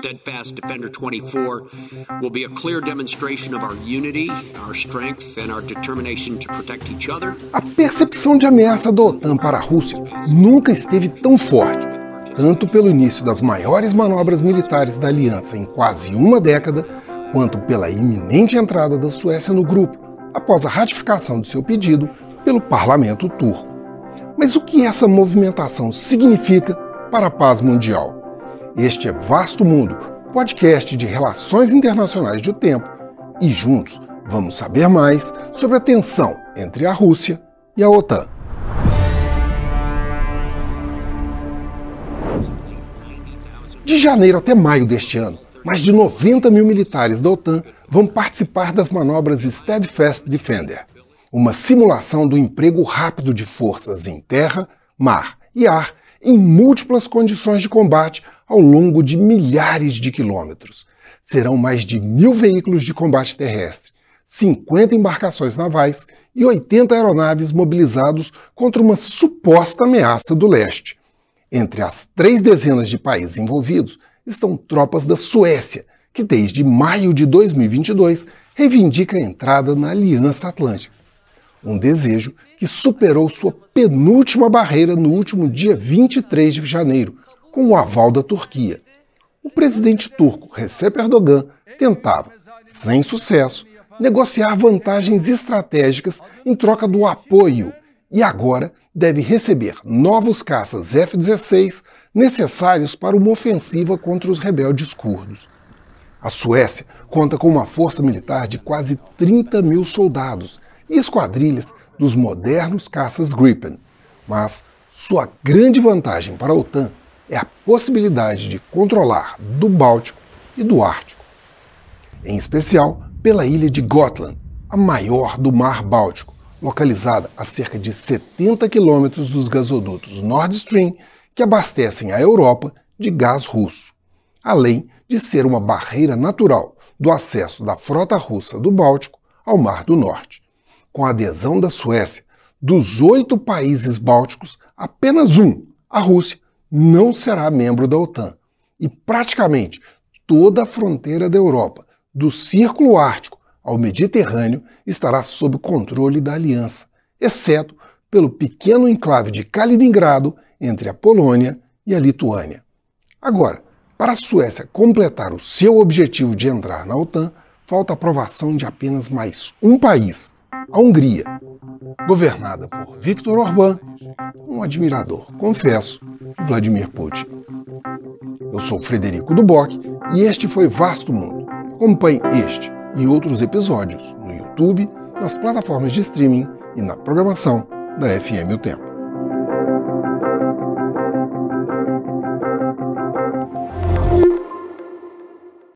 Steadfast Defender 24 will be a clear demonstration of our unity, our strength, and our determination to protect each other. A percepção de ameaça da OTAN para a Rússia nunca esteve tão forte, tanto pelo início das maiores manobras militares da aliança em quase uma década, quanto pela iminente entrada da Suécia no grupo, após a ratificação de seu pedido pelo parlamento turco. Mas o que essa movimentação significa para a paz mundial? Este é Vasto Mundo, podcast de relações internacionais do tempo, e juntos vamos saber mais sobre a tensão entre a Rússia e a OTAN. De janeiro até maio deste ano, mais de 90 mil militares da OTAN vão participar das manobras Steadfast Defender, uma simulação do emprego rápido de forças em terra, mar e ar em múltiplas condições de combate ao longo de milhares de quilômetros. Serão mais de mil veículos de combate terrestre, 50 embarcações navais e 80 aeronaves mobilizados contra uma suposta ameaça do leste. Entre as três dezenas de países envolvidos estão tropas da Suécia, que desde maio de 2022 reivindica a entrada na Aliança Atlântica. Um desejo que superou sua penúltima barreira no último dia 23 de janeiro, com o aval da Turquia. O presidente turco Recep Erdogan tentava, sem sucesso, negociar vantagens estratégicas em troca do apoio e agora deve receber novos caças F-16 necessários para uma ofensiva contra os rebeldes curdos. A Suécia conta com uma força militar de quase 30 mil soldados e esquadrilhas dos modernos caças Gripen, mas sua grande vantagem para a OTAN é a possibilidade de controlar do Báltico e do Ártico, em especial pela ilha de Gotland, a maior do Mar Báltico, localizada a cerca de 70 quilômetros dos gasodutos Nord Stream que abastecem a Europa de gás russo, além de ser uma barreira natural do acesso da frota russa do Báltico ao Mar do Norte. Com a adesão da Suécia, dos oito países bálticos, apenas um, a Rússia, não será membro da OTAN. E praticamente toda a fronteira da Europa, do Círculo Ártico ao Mediterrâneo, estará sob controle da aliança, exceto pelo pequeno enclave de Kaliningrado entre a Polônia e a Lituânia. Agora, para a Suécia completar o seu objetivo de entrar na OTAN, falta a aprovação de apenas mais um país, a Hungria, governada por Viktor Orbán, um admirador, confesso, Vladimir Putin. Eu sou Frederico Duboc e este foi Vasto Mundo. Acompanhe este e outros episódios no YouTube, nas plataformas de streaming e na programação da FM O Tempo.